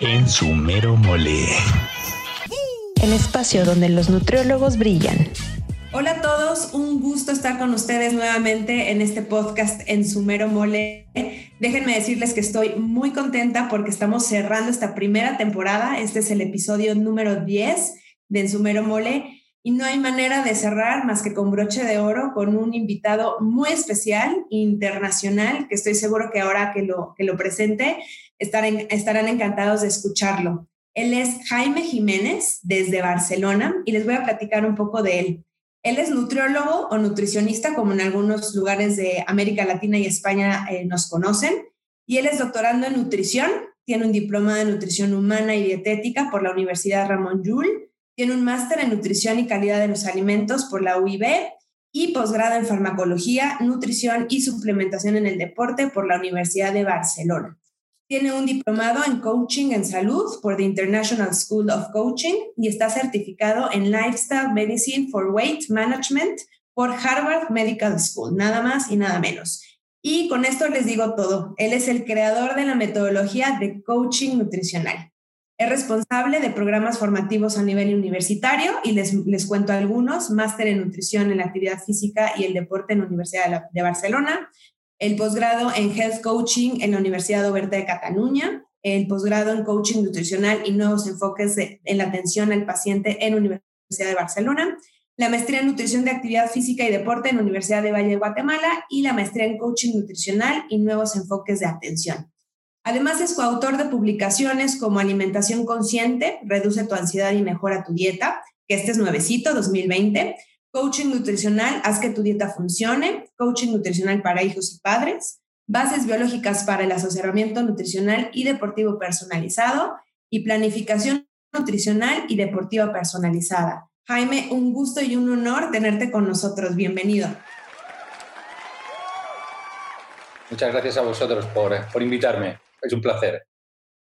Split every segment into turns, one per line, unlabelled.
en su mero mole.
El espacio donde los nutriólogos brillan.
Hola a todos, un gusto estar con ustedes nuevamente en este podcast en su mero mole. Déjenme decirles que estoy muy contenta porque estamos cerrando esta primera temporada. Este es el episodio número 10 de En su mero mole y no hay manera de cerrar más que con broche de oro con un invitado muy especial, internacional, que estoy seguro que ahora que lo, que lo presente estarán, estarán encantados de escucharlo. Él es Jaime Jiménez desde Barcelona y les voy a platicar un poco de él. Él es nutriólogo o nutricionista, como en algunos lugares de América Latina y España eh, nos conocen, y él es doctorando en nutrición, tiene un diploma de nutrición humana y dietética por la Universidad Ramón Llull tiene un máster en nutrición y calidad de los alimentos por la UIB y posgrado en farmacología, nutrición y suplementación en el deporte por la Universidad de Barcelona. Tiene un diplomado en coaching en salud por the International School of Coaching y está certificado en Lifestyle Medicine for Weight Management por Harvard Medical School, nada más y nada menos. Y con esto les digo todo. Él es el creador de la metodología de coaching nutricional. Es responsable de programas formativos a nivel universitario y les, les cuento algunos, máster en nutrición en la actividad física y el deporte en la Universidad de, Barcelona, el posgrado en Health Coaching en la Universidad Oberta de Cataluña, el posgrado en Coaching Nutricional y Nuevos Enfoques en la Atención al Paciente en la Universidad de Barcelona, la maestría en Nutrición de Actividad Física y Deporte en la Universidad de Valle de Guatemala y la maestría en Coaching Nutricional y Nuevos Enfoques de Atención. Además es coautor de publicaciones como Alimentación Consciente, Reduce tu ansiedad y mejora tu dieta, que este es nuevecito, 2020, Coaching Nutricional, Haz que tu dieta funcione, Coaching Nutricional para hijos y padres, Bases biológicas para el asesoramiento nutricional y deportivo personalizado y Planificación nutricional y deportiva personalizada. Jaime, un gusto y un honor tenerte con nosotros. Bienvenido.
Muchas gracias a vosotros por, por invitarme es un placer.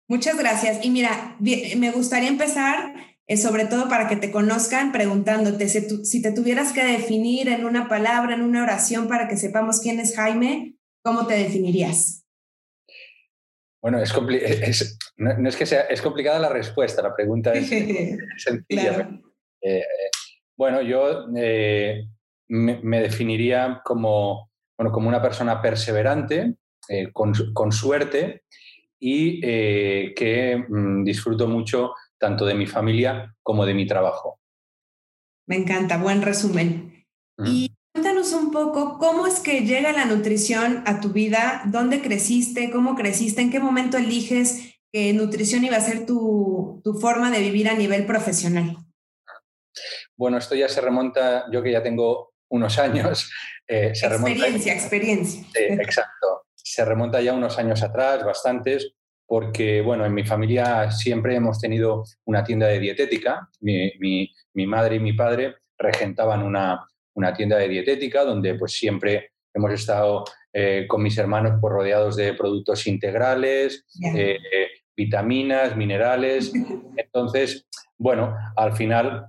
Muchas gracias. Y mira, me gustaría empezar, eh, sobre todo para que te conozcan, preguntándote si, te tuvieras que definir en una palabra, en una oración, para que sepamos quién es Jaime, ¿cómo te definirías?
Bueno, es, no, es que sea, es complicada la respuesta, la pregunta es sencilla. Eh, bueno, yo eh, me, me, definiría como, bueno, como una persona perseverante, eh, con, suerte y que mm, disfruto mucho tanto de mi familia como de mi trabajo.
Me encanta, buen resumen. Y cuéntanos un poco cómo es que llega la nutrición a tu vida, dónde creciste, cómo creciste, en qué momento eliges que nutrición iba a ser tu, tu forma de vivir a nivel profesional.
Bueno, esto ya se remonta, yo que ya tengo unos años.
Eh, experiencia, experiencia.
Exacto se remonta ya unos años atrás, bastantes, porque, bueno, en mi familia siempre hemos tenido una tienda de dietética. Mi, madre y mi padre regentaban una, tienda de dietética donde pues siempre hemos estado eh, con mis hermanos pues, rodeados de productos integrales, eh, vitaminas, minerales. Entonces, bueno, al final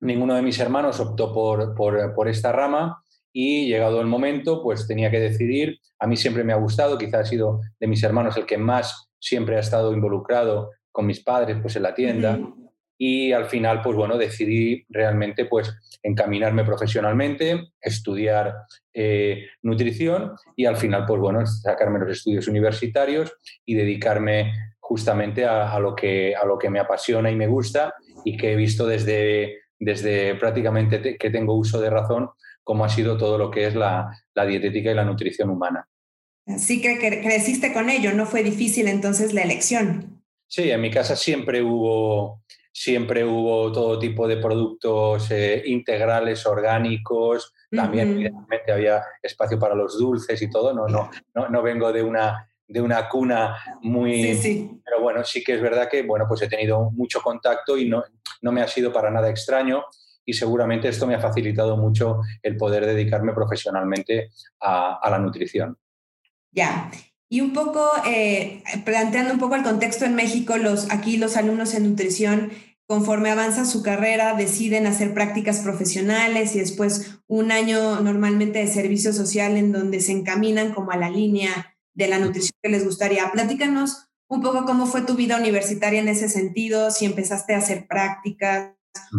ninguno de mis hermanos optó por, por esta rama y llegado el momento, pues tenía que decidir. A mí siempre me ha gustado, quizás ha sido de mis hermanos el que más siempre ha estado involucrado con mis padres pues en la tienda. Y al final, pues bueno, decidí realmente pues encaminarme profesionalmente, estudiar eh, nutrición y al final, pues bueno, sacarme los estudios universitarios y dedicarme justamente a, lo, que, a lo que me apasiona y me gusta y que he visto desde, desde prácticamente que tengo uso de razón, cómo ha sido todo lo que es la, dietética y la nutrición humana.
Sí que creciste con ello, no fue difícil entonces la elección.
Sí, en mi casa siempre hubo, siempre hubo todo tipo de productos eh, integrales, orgánicos, también evidentemente había espacio para los dulces y todo, no, no, no, no vengo de una, de una cuna muy... Sí, sí. Pero bueno, sí que es verdad que bueno, pues he tenido mucho contacto y no, no me ha sido para nada extraño y seguramente esto me ha facilitado mucho el poder dedicarme profesionalmente a, la nutrición.
Ya. Y un poco, eh, planteando un poco el contexto en México, los, aquí los alumnos en nutrición, conforme avanza su carrera, deciden hacer prácticas profesionales y después un año normalmente de servicio social en donde se encaminan como a la línea de la nutrición que les gustaría. Platícanos un poco cómo fue tu vida universitaria en ese sentido, si empezaste a hacer prácticas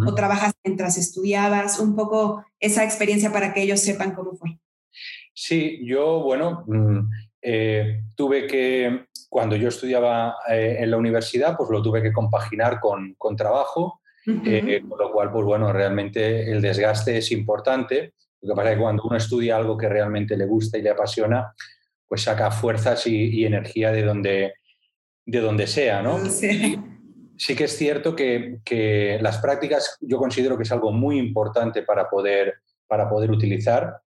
o trabajas mientras estudiabas, un poco esa experiencia para que ellos sepan cómo fue.
Sí, yo, bueno, mm, eh, tuve que, cuando yo estudiaba eh, en la universidad, pues lo tuve que compaginar con, con trabajo, eh, con lo cual, pues bueno, realmente el desgaste es importante. Lo que pasa es que cuando uno estudia algo que realmente le gusta y le apasiona, pues saca fuerzas y, energía de donde, de donde sea, ¿no? Sí. sí que es cierto que, que, las prácticas yo considero que es algo muy importante para poder, para poder utilizar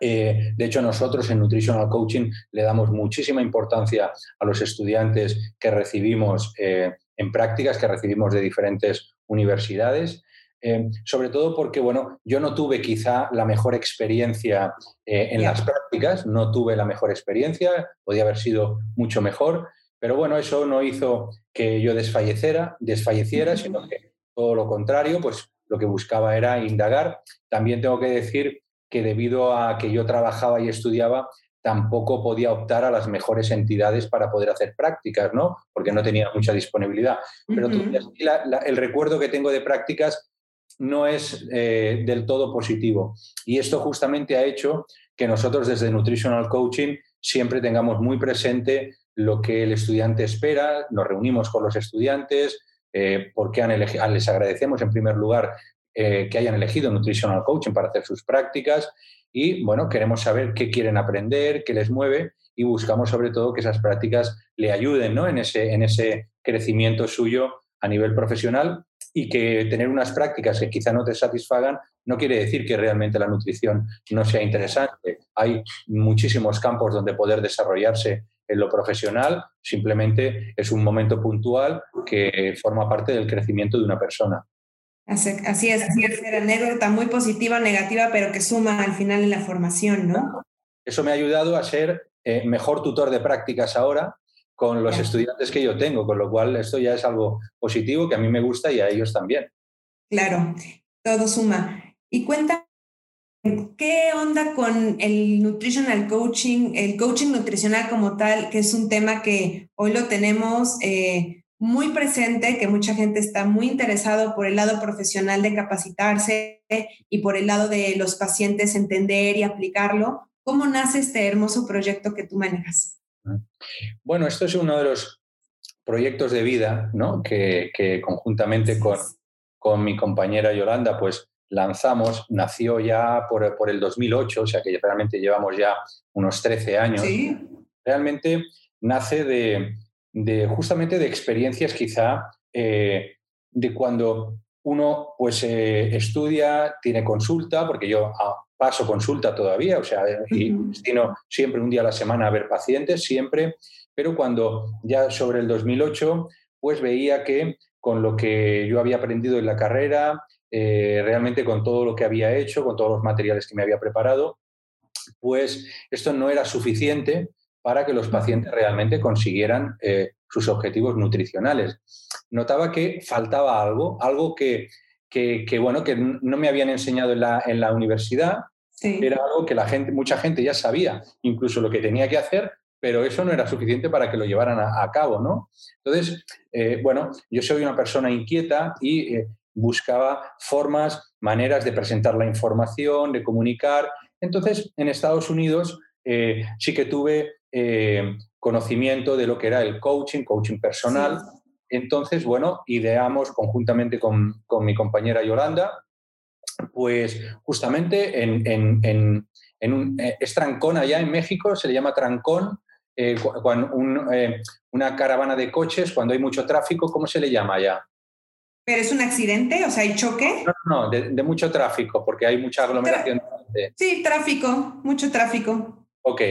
eh, de hecho, nosotros en Nutritional Coaching le damos muchísima importancia a los estudiantes que recibimos eh, en prácticas, que recibimos de diferentes universidades. Eh, sobre todo porque, bueno, yo no tuve quizá la mejor experiencia en las prácticas, no tuve la mejor experiencia, podía haber sido mucho mejor, pero bueno, eso no hizo que yo desfalleciera, desfalleciera sino que todo lo contrario, pues lo que buscaba era indagar. También tengo que decir que debido a que yo trabajaba y estudiaba, tampoco podía optar a las mejores entidades para poder hacer prácticas, ¿no? Porque no tenía mucha disponibilidad. Pero el recuerdo que tengo de prácticas no es eh, del todo positivo. Y esto justamente ha hecho que nosotros desde Nutritional Coaching siempre tengamos muy presente lo que el estudiante espera, nos reunimos con los estudiantes, eh, porque han les agradecemos en primer lugar eh, que hayan elegido Nutritional Coaching para hacer sus prácticas y, bueno, queremos saber qué quieren aprender, qué les mueve y buscamos sobre todo que esas prácticas le ayuden ¿no? en, ese, en ese crecimiento suyo a nivel profesional y que tener unas prácticas que quizá no te satisfagan no quiere decir que realmente la nutrición no sea interesante. Hay muchísimos campos donde poder desarrollarse en lo profesional, simplemente es un momento puntual que forma parte del crecimiento de una persona.
Así, es, así es, anécdota muy positiva, negativa, pero que suma al final en la formación, ¿no?
Eso me ha ayudado a ser eh, mejor tutor de prácticas ahora con los estudiantes que yo tengo, con lo cual esto ya es algo positivo que a mí me gusta y a ellos también.
Claro, todo suma. Y cuenta, ¿qué onda con el nutritional coaching, el coaching nutricional como tal, que es un tema que hoy lo tenemos eh, muy presente, que mucha gente está muy interesado por el lado profesional de capacitarse y por el lado de los pacientes entender y aplicarlo. ¿Cómo nace este hermoso proyecto que tú manejas?
Bueno, esto es uno de los proyectos de vida ¿no? que, conjuntamente con, con, mi compañera Yolanda pues lanzamos. Nació ya por, por, el 2008, o sea que realmente llevamos ya unos 13 años. ¿Sí? Realmente nace de, de justamente de experiencias quizá eh, de cuando uno pues eh, estudia, tiene consulta, porque yo ah, paso consulta todavía, o sea, y destino siempre un día a la semana a ver pacientes, siempre, pero cuando ya sobre el 2008, pues veía que con lo que yo había aprendido en la carrera, eh, realmente con todo lo que había hecho, con todos los materiales que me había preparado, pues esto no era suficiente para que los pacientes realmente consiguieran eh, sus objetivos nutricionales. Notaba que faltaba algo, algo que, bueno, que no me habían enseñado en la, en la universidad, era algo que la gente, mucha gente ya sabía, incluso lo que tenía que hacer, pero eso no era suficiente para que lo llevaran a, cabo, ¿no? Entonces, eh, bueno, yo soy una persona inquieta y eh, buscaba formas, maneras de presentar la información, de comunicar. Entonces, en Estados Unidos sí que tuve eh, conocimiento de lo que era el coaching, coaching personal. Entonces, bueno, ideamos conjuntamente con, mi compañera Yolanda, pues justamente en, en, un, eh, es Trancón allá en México, se le llama Trancón, eh, cuando una caravana de coches, cuando hay mucho tráfico, ¿cómo se le llama allá?
¿Pero es un accidente? O sea, ¿hay choque?
No, no, de, mucho tráfico, porque hay mucha aglomeración.
sí, tráfico, mucho tráfico.
Ok,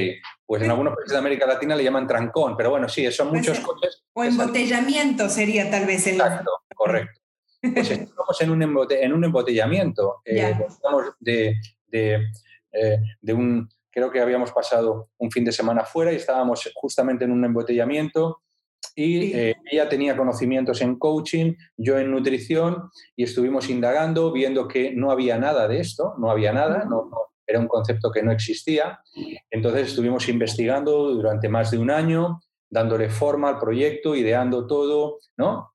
pues en algunos países de América Latina le llaman trancón, pero bueno, sí, son muchos coches.
O embotellamiento sería tal vez el.
Exacto, correcto. Pues estamos en un, en un embotellamiento. Eh, estamos de, de, eh, de, un. Creo que habíamos pasado un fin de semana fuera y estábamos justamente en un embotellamiento. Y eh, ella tenía conocimientos en coaching, yo en nutrición, y estuvimos indagando, viendo que no había nada de esto, no había nada, no, no era un concepto que no existía. Entonces estuvimos investigando durante más de un año, dándole forma al proyecto, ideando todo, ¿no?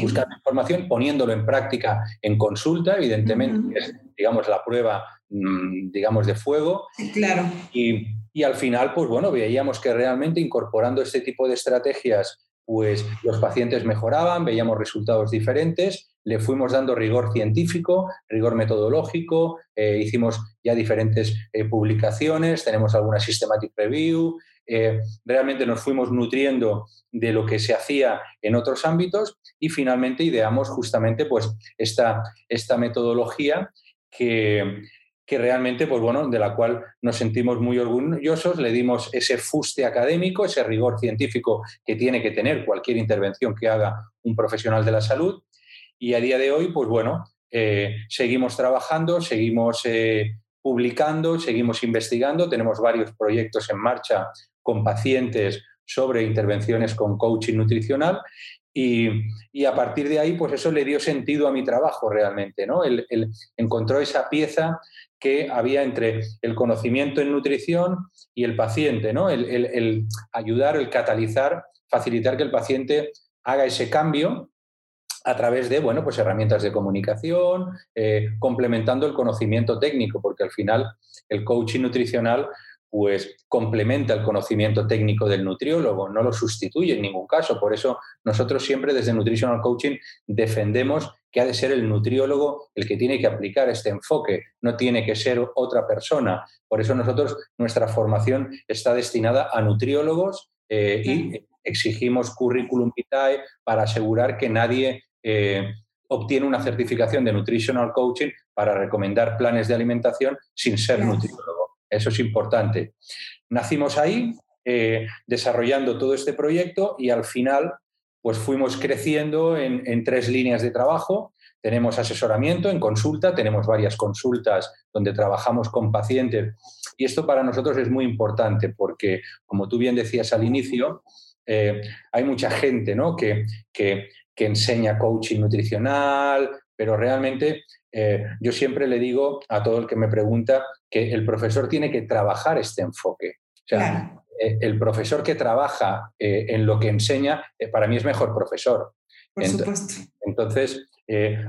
Buscando información, poniéndolo en práctica en consulta, evidentemente, es, digamos, la prueba, mm, digamos, de fuego.
claro.
Y, y al final, pues bueno, veíamos que realmente incorporando este tipo de estrategias pues los pacientes mejoraban, veíamos resultados diferentes, le fuimos dando rigor científico, rigor metodológico, eh, hicimos ya diferentes eh, publicaciones, tenemos alguna systematic review, eh, realmente nos fuimos nutriendo de lo que se hacía en otros ámbitos y finalmente ideamos justamente pues esta, esta metodología que, que realmente, pues bueno, de la cual nos sentimos muy orgullosos, le dimos ese fuste académico, ese rigor científico que tiene que tener cualquier intervención que haga un profesional de la salud. Y a día de hoy, pues bueno, eh, seguimos trabajando, seguimos eh, publicando, seguimos investigando, tenemos varios proyectos en marcha con pacientes sobre intervenciones con coaching nutricional y, a partir de ahí, pues eso le dio sentido a mi trabajo realmente, ¿no? Él, encontró esa pieza que había entre el conocimiento en nutrición y el paciente, ¿no? El, ayudar, el catalizar, facilitar que el paciente haga ese cambio a través de bueno, pues herramientas de comunicación, eh, complementando el conocimiento técnico, porque al final el coaching nutricional pues complementa el conocimiento técnico del nutriólogo, no lo sustituye en ningún caso. Por eso nosotros siempre desde Nutritional Coaching defendemos que ha de ser el nutriólogo el que tiene que aplicar este enfoque, no tiene que ser otra persona. Por eso nosotros, nuestra formación está destinada a nutriólogos eh, y exigimos currículum vitae para asegurar que nadie eh, obtiene una certificación de Nutritional Coaching para recomendar planes de alimentación sin ser nutriólogo. Eso es importante. Nacimos ahí, eh, desarrollando todo este proyecto y al final pues fuimos creciendo en, tres líneas de trabajo. Tenemos asesoramiento en consulta, tenemos varias consultas donde trabajamos con pacientes y esto para nosotros es muy importante porque, como tú bien decías al inicio, eh, hay mucha gente ¿no? que, que, que enseña coaching nutricional, pero realmente eh, yo siempre le digo a todo el que me pregunta que el profesor tiene que trabajar este enfoque. O sea, eh, el profesor que trabaja eh, en lo que enseña, para mí es mejor profesor.
Por supuesto.
Entonces,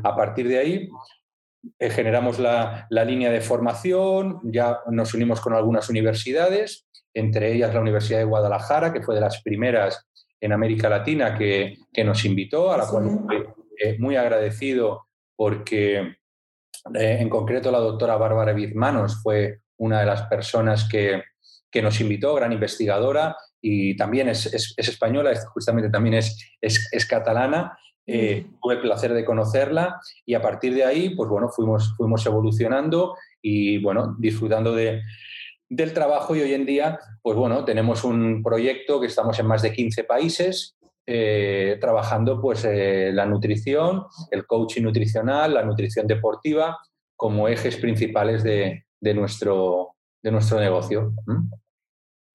a partir de ahí, generamos la, línea de formación, ya nos unimos con algunas universidades, entre ellas la Universidad de Guadalajara, que fue de las primeras en América Latina que, nos invitó, a la cual estoy muy agradecido porque eh, en concreto, la doctora Bárbara Bizmanos fue una de las personas que, nos invitó, gran investigadora, y también es, española, justamente también es, es catalana. Eh, tuve el placer de conocerla y a partir de ahí, pues bueno, fuimos, fuimos evolucionando y bueno, disfrutando de, del trabajo y hoy en día, pues bueno, tenemos un proyecto que estamos en más de 15 países eh, trabajando pues eh, la nutrición, el coaching nutricional, la nutrición deportiva como ejes principales de, nuestro, de nuestro negocio.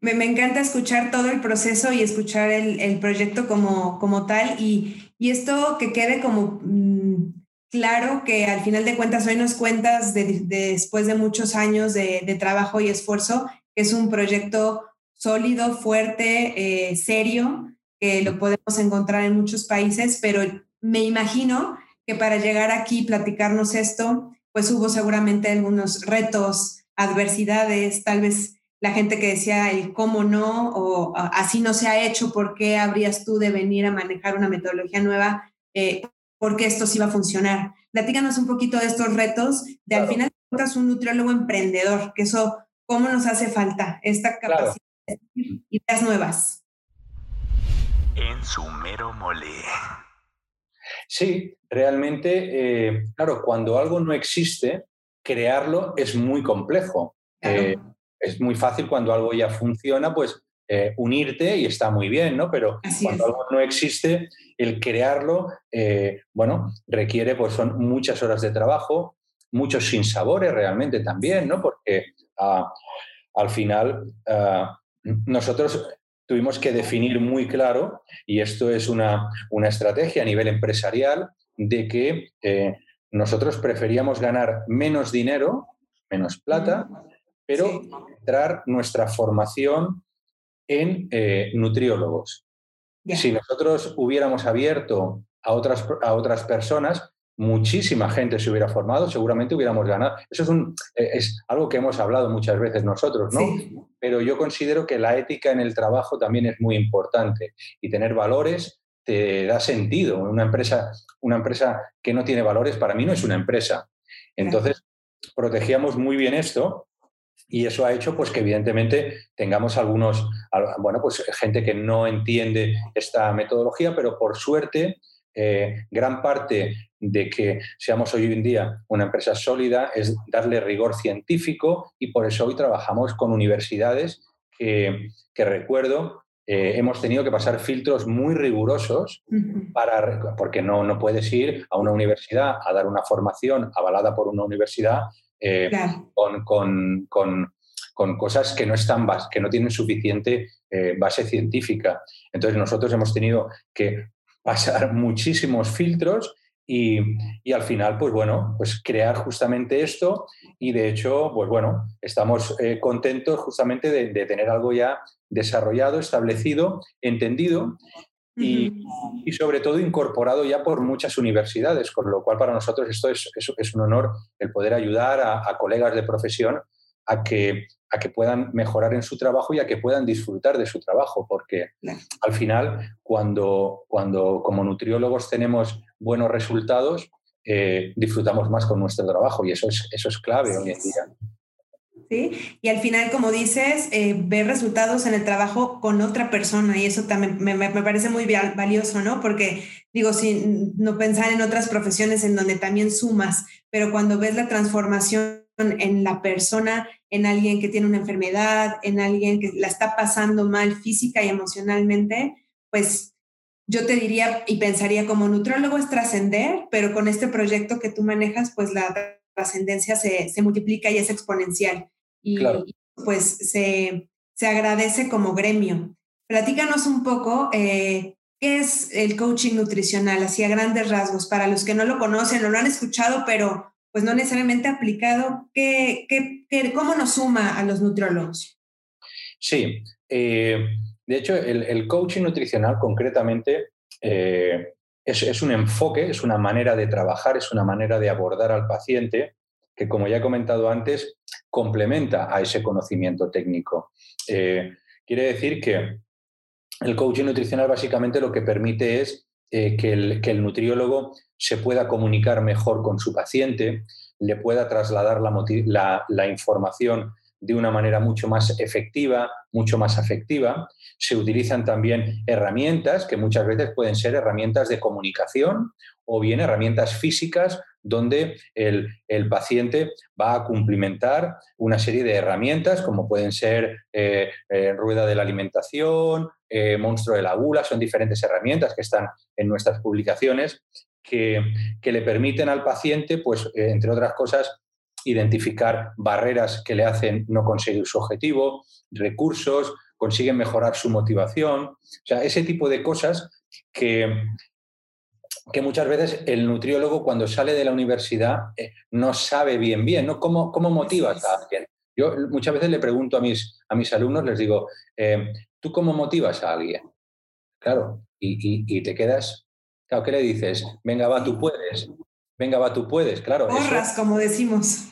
Me, encanta escuchar todo el proceso y escuchar el, proyecto como, como tal y, esto que quede como mm, claro que al final de cuentas hoy nos cuentas después de muchos años de, trabajo y esfuerzo, que es un proyecto sólido, fuerte, eh, serio que lo podemos encontrar en muchos países, pero me imagino que para llegar aquí y platicarnos esto, pues hubo seguramente algunos retos, adversidades, tal vez la gente que decía el cómo no o así no se ha hecho, ¿por qué habrías tú de venir a manejar una metodología nueva? Eh, porque esto sí va a funcionar. Platícanos un poquito de estos retos, de al final encuentras un nutriólogo emprendedor, que eso, ¿cómo nos hace falta esta capacidad de ideas nuevas?
En su mero mole.
Sí, realmente, eh, claro, cuando algo no existe, crearlo es muy complejo. Eh, es muy fácil cuando algo ya funciona, pues eh, unirte y está muy bien, ¿no? Pero cuando algo no existe, el crearlo, bueno, requiere, pues son muchas horas de trabajo, muchos sinsabores realmente también, ¿no? Porque ah, al final ah, nosotros tuvimos que definir muy claro, y esto es una, estrategia a nivel empresarial, de que eh, nosotros preferíamos ganar menos dinero, menos plata, pero entrar nuestra formación en eh, nutriólogos. Si nosotros hubiéramos abierto a otras, a otras personas, muchísima gente se hubiera formado, seguramente hubiéramos ganado. Eso es, un, eh, es algo que hemos hablado muchas veces nosotros, ¿no? Pero yo considero que la ética en el trabajo también es muy importante y tener valores te da sentido. Una empresa, una empresa que no tiene valores para mí no es una empresa. Entonces, protegíamos muy bien esto y eso ha hecho pues, que evidentemente tengamos algunos, bueno, pues gente que no entiende esta metodología, pero por suerte eh, gran parte de que seamos hoy en día una empresa sólida es darle rigor científico y por eso hoy trabajamos con universidades que, recuerdo, eh, hemos tenido que pasar filtros muy rigurosos para, porque no, no puedes ir a una universidad a dar una formación avalada por una universidad eh, con, cosas que no están que no tienen suficiente eh, base científica. Entonces nosotros hemos tenido que pasar muchísimos filtros y, al final, pues bueno, pues crear justamente esto y de hecho, pues bueno, estamos eh, contentos justamente de, tener algo ya desarrollado, establecido, entendido y, sobre todo incorporado ya por muchas universidades, con lo cual para nosotros esto es, es, un honor el poder ayudar a, a colegas de profesión a que, a que puedan mejorar en su trabajo y a que puedan disfrutar de su trabajo, porque al final, cuando, cuando como nutriólogos tenemos buenos resultados, eh, disfrutamos más con nuestro trabajo y eso es, eso es clave hoy en día.
¿Sí? Y al final, como dices, eh, ver resultados en el trabajo con otra persona y eso también me, me, parece muy valioso, ¿no? Porque digo, sin no pensar en otras profesiones en donde también sumas, pero cuando ves la transformación en la persona, en alguien que tiene una enfermedad, en alguien que la está pasando mal física y emocionalmente, pues yo te diría y pensaría como nutrólogo es trascender, pero con este proyecto que tú manejas, pues la trascendencia se, multiplica y es exponencial. Y, pues se, agradece como gremio. Platícanos un poco eh, qué es el coaching nutricional, así a grandes rasgos, para los que no lo conocen o lo han escuchado, pero pues no necesariamente aplicado, ¿qué, cómo nos suma a los nutriólogos?
Sí, eh, de hecho, el, coaching nutricional concretamente eh, es, un enfoque, es una manera de trabajar, es una manera de abordar al paciente que, como ya he comentado antes, complementa a ese conocimiento técnico. Eh, quiere decir que el coaching nutricional básicamente lo que permite es que, el, que el nutriólogo se pueda comunicar mejor con su paciente, le pueda trasladar la, información de una manera mucho más efectiva, mucho más afectiva. Se utilizan también herramientas que muchas veces pueden ser herramientas de comunicación o bien herramientas físicas donde el, paciente va a cumplimentar una serie de herramientas como pueden ser eh, eh, rueda de la alimentación, eh, monstruo de la gula, son diferentes herramientas que están en nuestras publicaciones que, le permiten al paciente, pues, entre otras cosas, identificar barreras que le hacen no conseguir su objetivo, recursos, consiguen mejorar su motivación, o sea, ese tipo de cosas que, que muchas veces el nutriólogo cuando sale de la universidad eh, no sabe bien bien, ¿no? ¿Cómo, cómo motivas a alguien? Yo muchas veces le pregunto a mis, a mis alumnos, les digo, eh, ¿tú cómo motivas a alguien? Claro, y te quedas Claro, ¿qué le dices? Venga, va, tú puedes. Venga, va, tú puedes, claro.
Como decimos.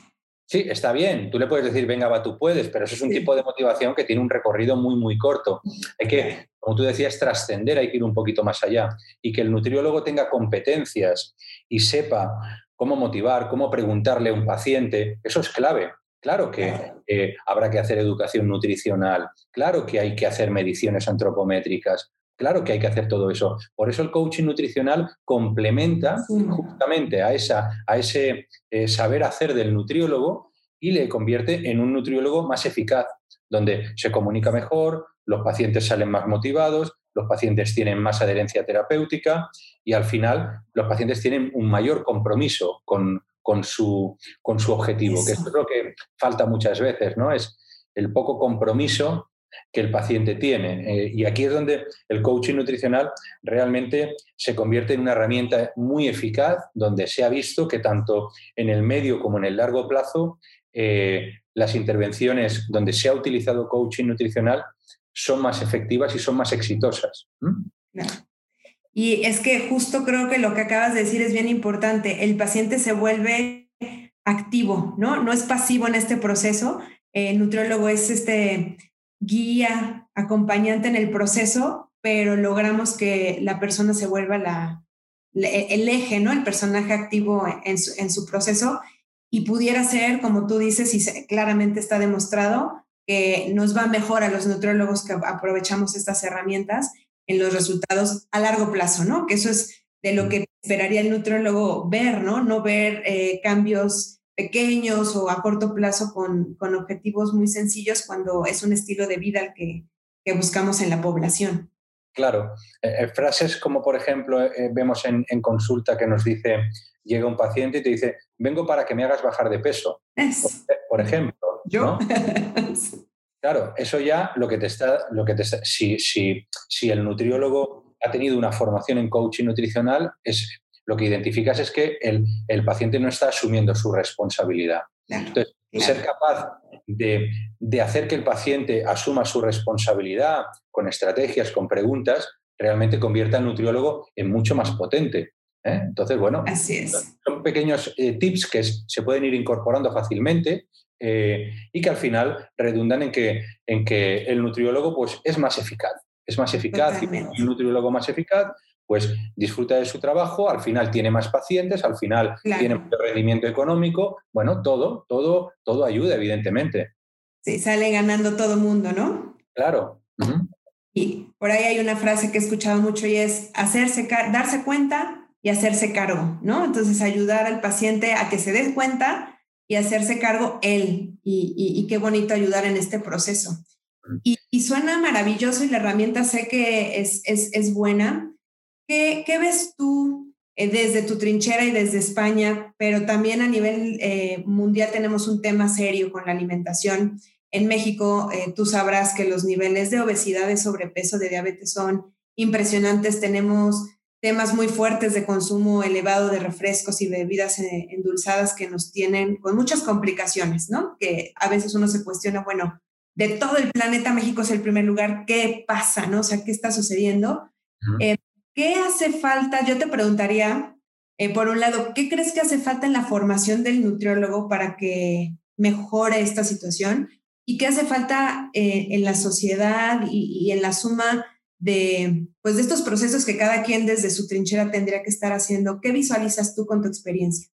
Sí, está bien. Tú le puedes decir, venga, va, tú puedes, pero eso es un tipo de motivación que tiene un recorrido muy, muy corto. Hay que, como tú decías, trascender, hay que ir un poquito más allá. Y que el nutriólogo tenga competencias y sepa cómo motivar, cómo preguntarle a un paciente, eso es clave. Claro que eh, habrá que hacer educación nutricional, claro que hay que hacer mediciones antropométricas, Claro que hay que hacer todo eso. Por eso el coaching nutricional complementa justamente a, esa, a ese eh, saber hacer del nutriólogo y le convierte en un nutriólogo más eficaz, donde se comunica mejor, los pacientes salen más motivados, los pacientes tienen más adherencia terapéutica y al final los pacientes tienen un mayor compromiso con, su, con su objetivo, que es lo que falta muchas veces, ¿no? Es el poco compromiso que el paciente tiene. Eh, y aquí es donde el coaching nutricional realmente se convierte en una herramienta muy eficaz, donde se ha visto que tanto en el medio como en el largo plazo, eh, las intervenciones donde se ha utilizado coaching nutricional son más efectivas y son más exitosas.
Y es que justo creo que lo que acabas de decir es bien importante. El paciente se vuelve activo, ¿no? No es pasivo en este proceso. El nutriólogo es este guía, acompañante en el proceso, pero logramos que la persona se vuelva la, el eje, ¿no? El personaje activo en su, en su proceso y pudiera ser, como tú dices, y claramente está demostrado, que nos va mejor a los nutriólogos que aprovechamos estas herramientas en los resultados a largo plazo, ¿no? Que eso es de lo que esperaría el nutriólogo ver, ¿no? No ver eh, cambios pequeños o a corto plazo con, con, objetivos muy sencillos cuando es un estilo de vida que, que buscamos en la población.
Claro, eh, eh, frases como por ejemplo vemos en, en, consulta que nos dice, llega un paciente y te dice, vengo para que me hagas bajar de peso. Por, ejemplo.
¿Yo?
Claro, eso ya lo que te está, lo que te si, si, si el nutriólogo ha tenido una formación en coaching nutricional, es lo que identificas es que el, el paciente no está asumiendo su responsabilidad. Entonces, ser capaz de, de, hacer que el paciente asuma su responsabilidad con estrategias, con preguntas, realmente convierta al nutriólogo en mucho más potente. ¿eh? Entonces, bueno, son pequeños eh, tips que se pueden ir incorporando fácilmente eh, y que al final redundan en que, en que el nutriólogo pues, es más eficaz. Es más eficaz y el nutriólogo más eficaz pues disfruta de su trabajo, al final tiene más pacientes, al final tiene más rendimiento económico, bueno, todo, todo, todo ayuda, evidentemente.
Sí, sale ganando todo mundo, ¿no?
Claro.
Y por ahí hay una frase que he escuchado mucho y es hacerse darse cuenta y hacerse cargo, ¿no? Entonces ayudar al paciente a que se dé cuenta y hacerse cargo él. Y, qué bonito ayudar en este proceso. Y, suena maravilloso y la herramienta sé que es, es, buena. ¿Qué, ¿Qué, ves tú eh, desde tu trinchera y desde España? Pero también a nivel eh, mundial tenemos un tema serio con la alimentación. En México, eh, tú sabrás que los niveles de obesidad, de sobrepeso, de diabetes son impresionantes. Tenemos temas muy fuertes de consumo elevado de refrescos y bebidas eh, endulzadas que nos tienen con muchas complicaciones, ¿no? Que a veces uno se cuestiona, bueno, de todo el planeta México es el primer lugar, ¿qué pasa, no? O sea, ¿qué está sucediendo? Eh, ¿Qué hace falta? Yo te preguntaría, eh, por un lado, ¿qué crees que hace falta en la formación del nutriólogo para que mejore esta situación? ¿Y qué hace falta en la sociedad y, y en la suma de, pues de estos procesos que cada quien desde su trinchera tendría que estar haciendo. ¿Qué visualizas tú con tu experiencia?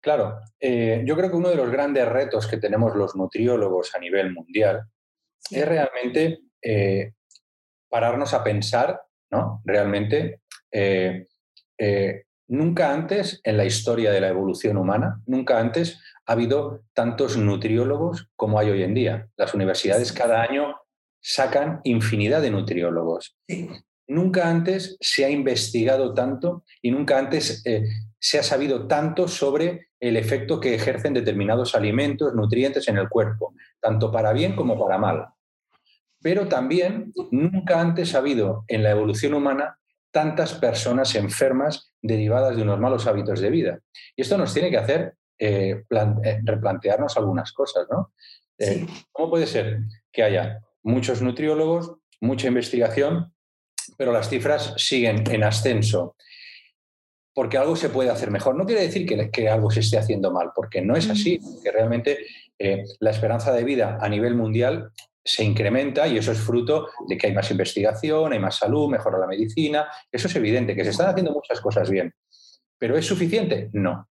Claro, eh, yo creo que uno de los grandes retos que tenemos los nutriólogos a nivel mundial es realmente eh, pararnos a pensar, ¿no? Realmente, eh, nunca antes en la historia de la evolución humana, nunca antes ha habido tantos nutriólogos como hay hoy en día. Las universidades cada año sacan infinidad de nutriólogos. Nunca antes se ha investigado tanto y nunca antes eh, se ha sabido tanto sobre el efecto que ejercen determinados alimentos, nutrientes en el cuerpo, tanto para bien como para mal. Pero también nunca antes ha habido en la evolución humana tantas personas enfermas derivadas de unos malos hábitos de vida. Y esto nos tiene que hacer eh, eh, replantearnos algunas cosas, ¿no? ¿Cómo puede ser que haya muchos nutriólogos, mucha investigación, pero las cifras siguen en ascenso. Porque algo se puede hacer mejor. No quiere decir que, algo se esté haciendo mal, porque no es así, que realmente eh, la esperanza de vida a nivel mundial se incrementa y eso es fruto de que hay más investigación, hay más salud, mejora la medicina. Eso es evidente, que se están haciendo muchas cosas bien. ¿Pero es suficiente? No.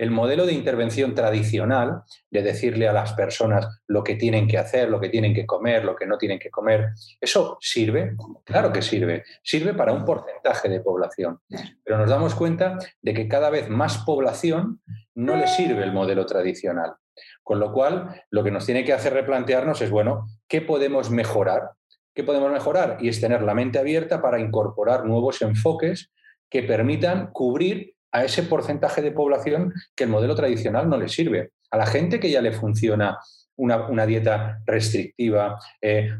El modelo de intervención tradicional, de decirle a las personas lo que tienen que hacer, lo que tienen que comer, lo que no tienen que comer, ¿eso sirve? Claro que sirve. Sirve para un porcentaje de población. Pero nos damos cuenta de que cada vez más población no le sirve el modelo tradicional. Con lo cual, lo que nos tiene que hacer replantearnos es, bueno, ¿qué podemos mejorar? ¿Qué podemos mejorar? Y es tener la mente abierta para incorporar nuevos enfoques que permitan cubrir a ese porcentaje de población que el modelo tradicional no le sirve. A la gente que ya le funciona una, dieta restrictiva, eh,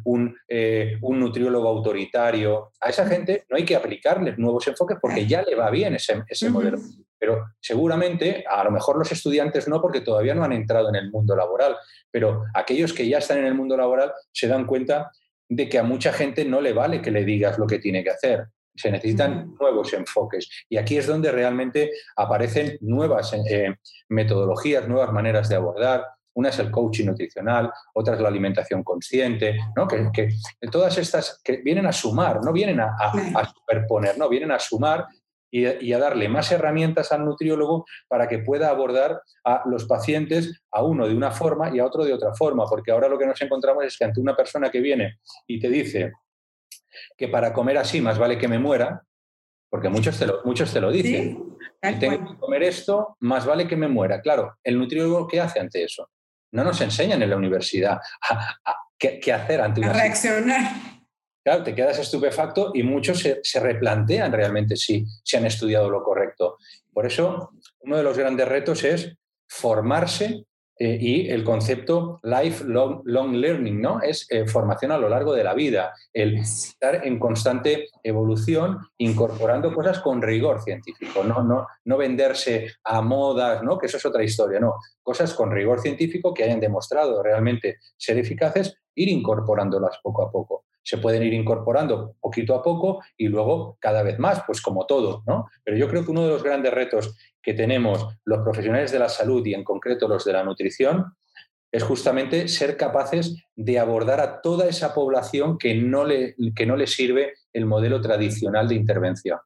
eh, un, nutriólogo autoritario, a esa gente no hay que aplicarles nuevos enfoques porque ya le va bien ese, modelo. Pero seguramente, a lo mejor los estudiantes no, porque todavía no han entrado en el mundo laboral, pero aquellos que ya están en el mundo laboral se dan cuenta de que a mucha gente no le vale que le digas lo que tiene que hacer. Se necesitan nuevos enfoques. Y aquí es donde realmente aparecen nuevas eh, metodologías, nuevas maneras de abordar. Una es el coaching nutricional, otra es la alimentación consciente, ¿no? que, todas estas que vienen a sumar, no vienen a, superponer, no, vienen a sumar y, a darle más herramientas al nutriólogo para que pueda abordar a los pacientes a uno de una forma y a otro de otra forma, porque ahora lo que nos encontramos es que ante una persona que viene y te dice que para comer así más vale que me muera, porque muchos te lo, muchos te lo dicen. Si tengo que comer esto, más vale que me muera. Claro, el nutriólogo, ¿qué hace ante eso? No nos enseñan en la universidad qué, hacer ante una...
reaccionar.
Claro, te quedas estupefacto y muchos se, replantean realmente si, si han estudiado lo correcto. Por eso, uno de los grandes retos es formarse eh, y el concepto lifelong long learning, ¿no? Es eh, formación a lo largo de la vida, el estar en constante evolución, incorporando cosas con rigor científico, no, no, no venderse a modas, ¿no? Que eso es otra historia, no. Cosas con rigor científico que hayan demostrado realmente ser eficaces, ir incorporándolas poco a poco se pueden ir incorporando poquito a poco y luego cada vez más, pues como todo, ¿no? Pero yo creo que uno de los grandes retos que tenemos los profesionales de la salud y en concreto los de la nutrición es justamente ser capaces de abordar a toda esa población que no le, que no le sirve el modelo tradicional de intervención.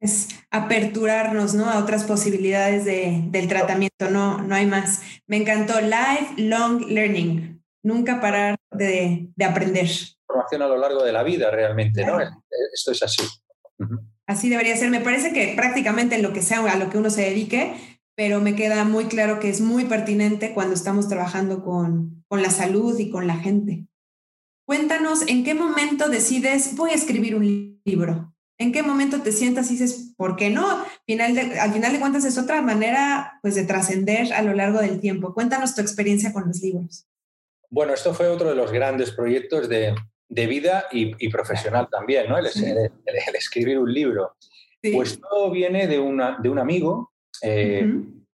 Es aperturarnos ¿no? a otras posibilidades de, del tratamiento, no, no hay más. Me encantó lifelong learning, nunca parar de, de aprender.
Formación a lo largo de la vida realmente, ¿no? Esto es así.
Así debería ser. Me parece que prácticamente en lo que sea a lo que uno se dedique, pero me queda muy claro que es muy pertinente cuando estamos trabajando con, con la salud y con la gente. Cuéntanos, ¿en qué momento decides, voy a escribir un libro? ¿En qué momento te sientas y dices, ¿por qué no? Al final de cuentas es otra manera pues, de trascender a lo largo del tiempo. Cuéntanos tu experiencia con los libros.
Bueno, esto fue otro de los grandes proyectos de, de vida y, profesional también, ¿no? El, escribir un libro. Pues todo viene de, una, de un amigo, eh,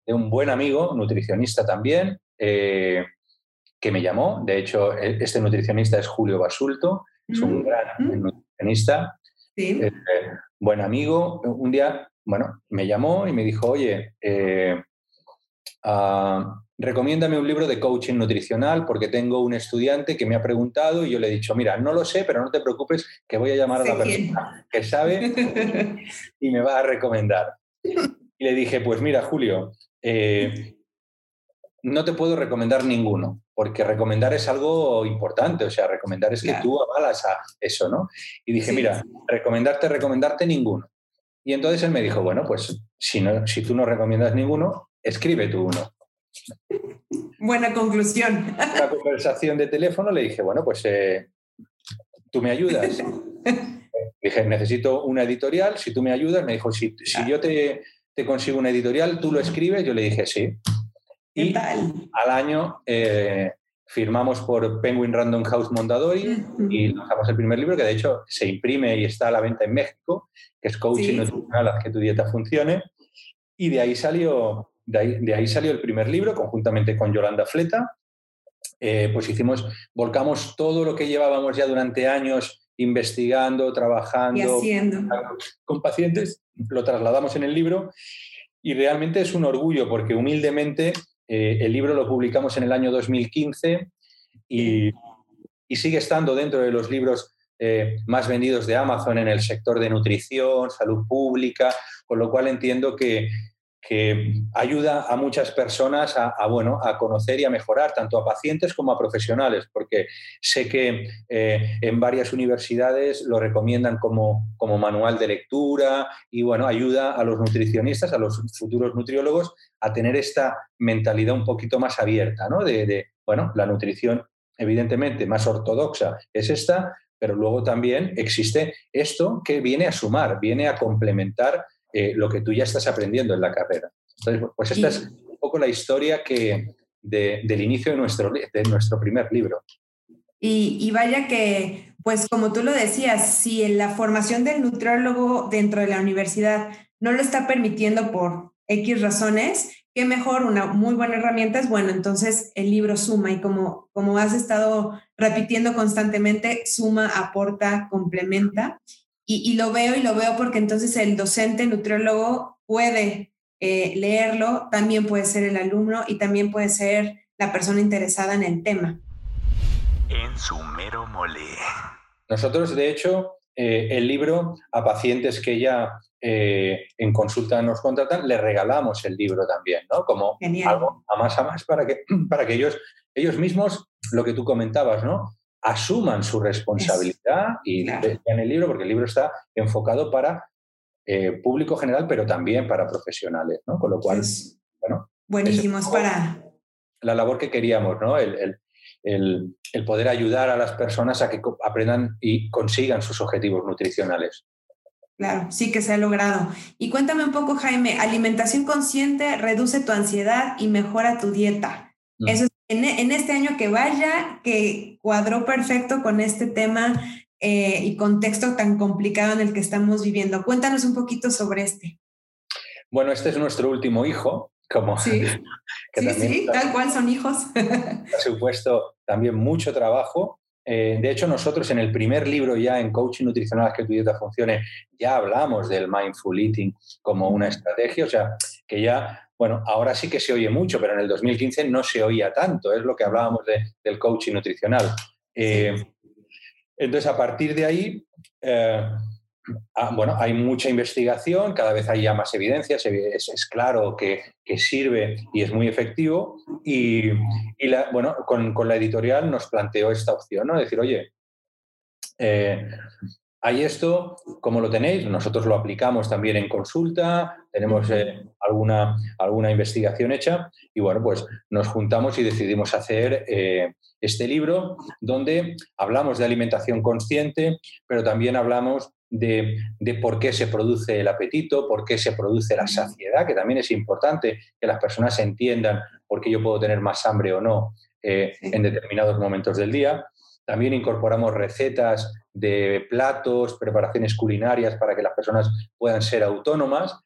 de un buen amigo, nutricionista también, eh, que me llamó. De hecho, e, este nutricionista es Julio Basulto, es un gran nutricionista, eh, buen amigo. Un día, bueno, me llamó y me dijo, oye, ah, recomiéndame un libro de coaching nutricional porque tengo un estudiante que me ha preguntado y yo le he dicho, mira, no lo sé, pero no te preocupes que voy a llamar a la persona que sabe y me va a recomendar. Y le dije, pues mira, Julio, eh, no te puedo recomendar ninguno, porque recomendar es algo importante, o sea, recomendar es que tú avalas a eso, ¿no? Y dije, mira, recomendarte, recomendarte ninguno. Y entonces él me dijo, bueno, pues si, no, si tú no recomiendas ninguno, escribe tú uno.
Buena conclusión.
La conversación de teléfono le dije, bueno, pues eh, tú me ayudas. dije, necesito una editorial, si tú me ayudas, me dijo, si, si yo te, te, consigo una editorial, tú lo escribes, yo le dije, sí. Y al año eh, firmamos por Penguin Random House Mondadori y lanzamos el primer libro, que de hecho se imprime y está a la venta en México, que es Coaching Nutricional, haz que tu dieta funcione. Y de ahí salió de ahí, salió el primer libro, conjuntamente con Yolanda Fleta. Eh, pues hicimos, volcamos todo lo que llevábamos ya durante años investigando, trabajando con pacientes, lo trasladamos en el libro y realmente es un orgullo porque humildemente eh, el libro lo publicamos en el año 2015 y, sigue estando dentro de los libros eh, más vendidos de Amazon en el sector de nutrición, salud pública, con lo cual entiendo que, que ayuda a muchas personas a, bueno, a conocer y a mejorar, tanto a pacientes como a profesionales, porque sé que eh, en varias universidades lo recomiendan como, como manual de lectura y bueno, ayuda a los nutricionistas, a los futuros nutriólogos, a tener esta mentalidad un poquito más abierta, ¿no? De, de bueno, la nutrición evidentemente más ortodoxa es esta, pero luego también existe esto que viene a sumar, viene a complementar eh, lo que tú ya estás aprendiendo en la carrera. Entonces, pues esta es un poco la historia que, del inicio de nuestro, de nuestro primer libro.
Y, vaya que, pues como tú lo decías, si en la formación del nutriólogo dentro de la universidad no lo está permitiendo por X razones, qué mejor, una muy buena herramienta es, bueno, entonces el libro suma y como, como has estado repitiendo constantemente, suma, aporta, complementa. Y, lo veo y lo veo porque entonces el docente nutriólogo puede eh, leerlo, también puede ser el alumno y también puede ser la persona interesada en el tema.
En su mero mole.
Nosotros, de hecho, eh, el libro a pacientes que ya eh, en consulta nos contratan, le regalamos el libro también, ¿no? Como algo a más a más para que, para que ellos, ellos mismos, lo que tú comentabas, ¿no? Asuman su responsabilidad y lean el libro, porque el libro está enfocado para eh, público general, pero también para profesionales, ¿no? Con lo cual, bueno.
Buenísimos para.
La labor que queríamos, ¿no? el, el, poder ayudar a las personas a que aprendan y consigan sus objetivos nutricionales.
Claro, sí que se ha logrado. Y cuéntame un poco, Jaime, alimentación consciente reduce tu ansiedad y mejora tu dieta. Mm. Eso en, este año que vaya, que cuadró perfecto con este tema eh, y contexto tan complicado en el que estamos viviendo. Cuéntanos un poquito sobre este.
Bueno, este es nuestro último hijo, como
sí, sí, tal cual son hijos.
Por supuesto, también mucho trabajo. Eh, de hecho, nosotros en el primer libro ya en Coaching Nutricional que tu dieta funcione, ya hablamos del mindful eating como una estrategia, o sea, que ya, bueno, ahora sí que se oye mucho, pero en el 2015 no se oía tanto, es lo que hablábamos del coaching nutricional. Eh, entonces, a partir de ahí, eh, Ah, bueno, hay mucha investigación, cada vez hay ya más evidencias, es, claro que, sirve y es muy efectivo. Y, bueno, con, la editorial nos planteó esta opción, ¿no? Decir, oye, eh, hay esto, ¿cómo lo tenéis? Nosotros lo aplicamos también en consulta, tenemos eh, alguna, alguna investigación hecha y bueno, pues nos juntamos y decidimos hacer eh, este libro donde hablamos de alimentación consciente, pero también hablamos de, por qué se produce el apetito, por qué se produce la saciedad, que también es importante que las personas entiendan por qué yo puedo tener más hambre o no eh, en determinados momentos del día. También incorporamos recetas de platos, preparaciones culinarias para que las personas puedan ser autónomas.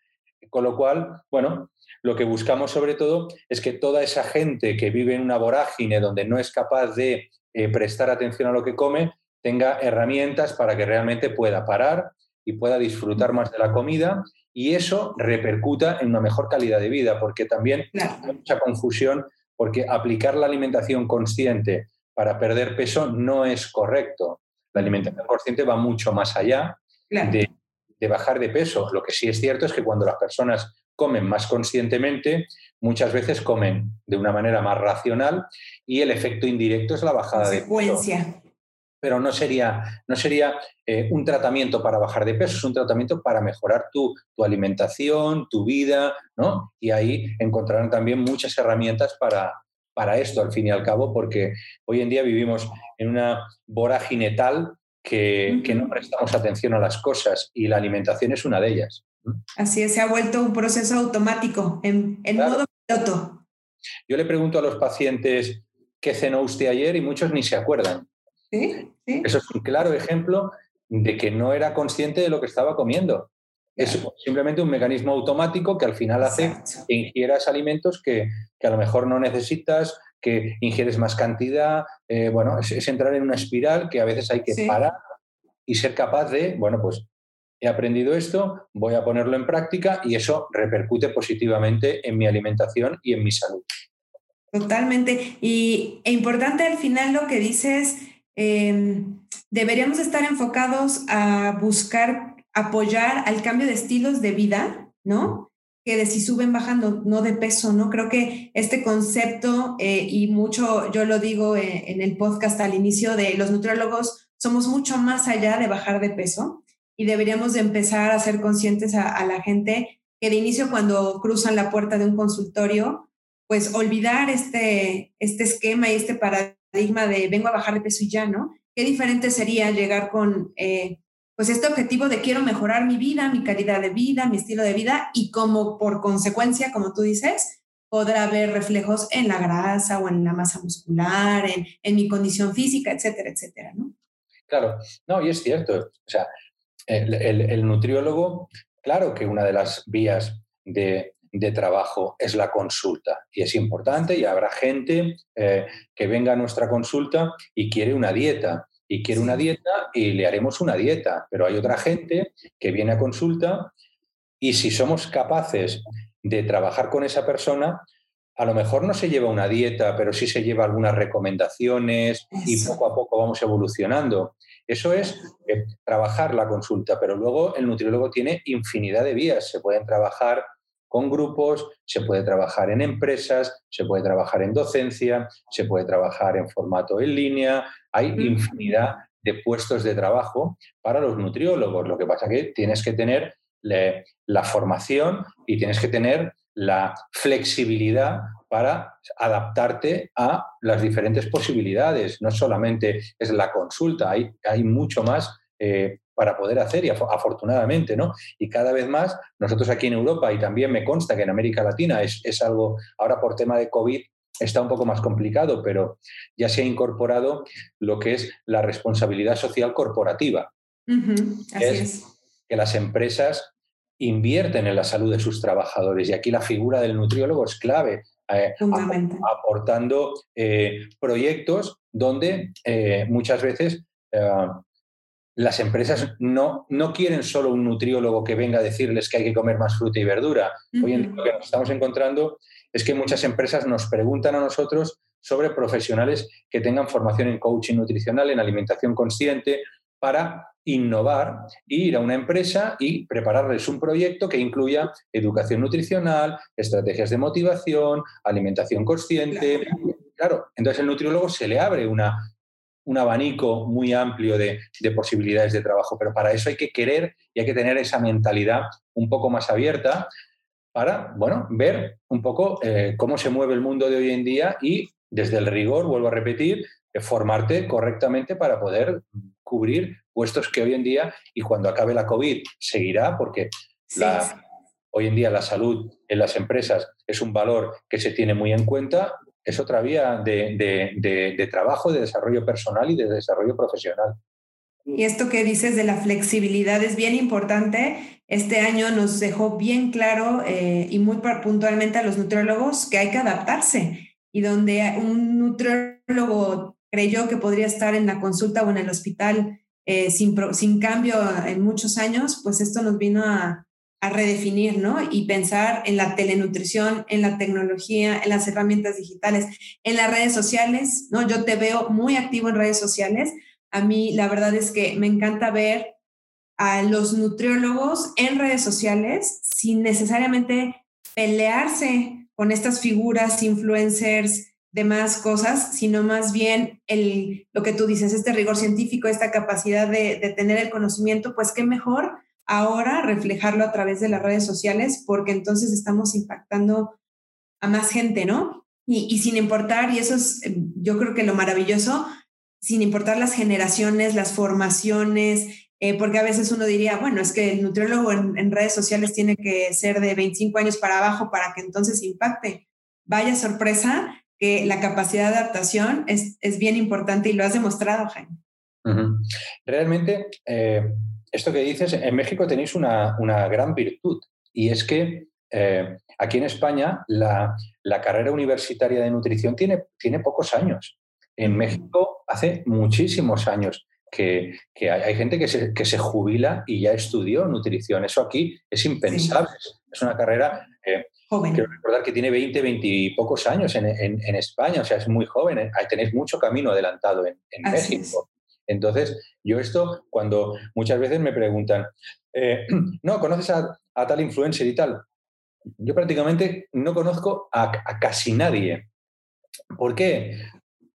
Con lo cual, bueno, lo que buscamos sobre todo es que toda esa gente que vive en una vorágine donde no es capaz de eh, prestar atención a lo que come, tenga herramientas para que realmente pueda parar y pueda disfrutar más de la comida y eso repercuta en una mejor calidad de vida, porque también hay mucha confusión, porque aplicar la alimentación consciente para perder peso no es correcto. La alimentación consciente va mucho más allá de, de bajar de peso. Lo que sí es cierto es que cuando las personas comen más conscientemente, muchas veces comen de una manera más racional y el efecto indirecto es la bajada de peso pero no sería, no sería eh, un tratamiento para bajar de peso, es un tratamiento para mejorar tu, alimentación, tu vida, ¿no? Y ahí encontrarán también muchas herramientas para, para esto, al fin y al cabo, porque hoy en día vivimos en una vorágine tal que, no prestamos atención a las cosas y la alimentación es una de ellas.
Así es, se ha vuelto un proceso automático, en, modo piloto.
Yo le pregunto a los pacientes, ¿qué cenó usted ayer? Y muchos ni se acuerdan. Eso es un claro ejemplo de que no era consciente de lo que estaba comiendo. Es simplemente un mecanismo automático que al final hace que ingieras alimentos que, a lo mejor no necesitas, que ingieres más cantidad. Eh, bueno, es, entrar en una espiral que a veces hay que parar y ser capaz de, bueno, pues he aprendido esto, voy a ponerlo en práctica y eso repercute positivamente en mi alimentación y en mi salud.
Totalmente. Y e importante al final lo que dices Em, deberíamos estar enfocados a buscar apoyar al cambio de estilos de vida, ¿no? Que de si suben, bajando, no de peso, ¿no? Creo que este concepto, eh, y mucho, yo lo digo eh, en el podcast al inicio, de los nutriólogos somos mucho más allá de bajar de peso y deberíamos de empezar a ser conscientes a, a la gente que de inicio cuando cruzan la puerta de un consultorio, pues olvidar este, este esquema y este paradigma de vengo a bajar de peso y ya, ¿no? Qué diferente sería llegar con, eh, pues, este objetivo de quiero mejorar mi vida, mi calidad de vida, mi estilo de vida y como por consecuencia, como tú dices, podrá haber reflejos en la grasa o en la masa muscular, en, mi condición física, etcétera, etcétera, ¿no?
Claro, no, y es cierto, o sea, el, el, nutriólogo, claro que una de las vías de, de trabajo es la consulta y es importante y habrá gente eh, que venga a nuestra consulta y quiere una dieta y quiere una dieta y le haremos una dieta, pero hay otra gente que viene a consulta y si somos capaces de trabajar con esa persona, a lo mejor no se lleva una dieta, pero sí se lleva algunas recomendaciones y poco a poco vamos evolucionando. Eso es eh, trabajar la consulta, pero luego el nutriólogo tiene infinidad de vías. Se pueden trabajar con grupos, se puede trabajar en empresas, se puede trabajar en docencia, se puede trabajar en formato en línea. Hay infinidad de puestos de trabajo para los nutriólogos. Lo que pasa es que tienes que tener la formación y tienes que tener la flexibilidad para adaptarte a las diferentes posibilidades. No solamente es la consulta, hay, hay mucho más eh, para poder hacer y afortunadamente, ¿no? Y cada vez más, nosotros aquí en Europa y también me consta que en América Latina es, es algo, ahora por tema de COVID está un poco más complicado, pero ya se ha incorporado lo que es la responsabilidad social corporativa.
Así es,
que las empresas invierten en la salud de sus trabajadores. Y aquí la figura del nutriólogo es clave, eh, aportando eh, proyectos donde eh, muchas veces las empresas no, no quieren solo un nutriólogo que venga a decirles que hay que comer más fruta y verdura. Hoy en día lo que nos estamos encontrando es que muchas empresas nos preguntan a nosotros sobre profesionales que tengan formación en coaching nutricional, en alimentación consciente, para innovar e ir a una empresa y prepararles un proyecto que incluya educación nutricional, estrategias de motivación, alimentación consciente. Claro, entonces el nutriólogo se le abre una, un abanico muy amplio de, posibilidades de trabajo, pero para eso hay que querer y hay que tener esa mentalidad un poco más abierta para, bueno, ver un poco eh, cómo se mueve el mundo de hoy en día y desde el rigor, vuelvo a repetir, formarte correctamente para poder cubrir puestos que hoy en día, y cuando acabe la COVID, seguirá, porque hoy en día la salud en las empresas es un valor que se tiene muy en cuenta, es otra vía de, trabajo, de desarrollo personal y de desarrollo profesional.
Y esto que dices de la flexibilidad es bien importante. Este año nos dejó bien claro eh, y muy puntualmente a los nutriólogos que hay que adaptarse y donde un nutriólogo creyó que podría estar en la consulta o en el hospital eh, sin, sin, cambio en muchos años, pues esto nos vino a, a, redefinir, ¿no? Y pensar en la telenutrición, en la tecnología, en las herramientas digitales, en las redes sociales, ¿no? Yo te veo muy activo en redes sociales. A mí la verdad es que me encanta ver a los nutriólogos en redes sociales sin necesariamente pelearse con estas figuras influencers, demás cosas, sino más bien el, lo que tú dices, este rigor científico, esta capacidad de, tener el conocimiento, pues qué mejor ahora reflejarlo a través de las redes sociales, porque entonces estamos impactando a más gente, ¿no? Y, sin importar, y eso es eh, yo creo que lo maravilloso, sin importar las generaciones, las formaciones, eh, porque a veces uno diría, bueno, es que el nutriólogo en, en, redes sociales tiene que ser de 25 años para abajo para que entonces impacte. Vaya sorpresa que la capacidad de adaptación es, es bien importante y lo has demostrado, Jaime.
Realmente, eh, esto que dices, en México tenéis una, una gran virtud y es que eh, aquí en España la, la, carrera universitaria de nutrición tiene, tiene pocos años. En México hace muchísimos años que, que hay, hay, gente que se, que se, jubila y ya estudió nutrición. Eso aquí es impensable. Sí. Es una carrera eh, Quiero recordar que tiene 20, 20 y pocos años en, en, España, o sea, es muy joven. ¿eh? Tenéis mucho camino adelantado en, México. Entonces, yo esto, cuando muchas veces me preguntan, eh, no, ¿conoces a, tal influencer y tal? Yo prácticamente no conozco a, a casi nadie. ¿Por qué?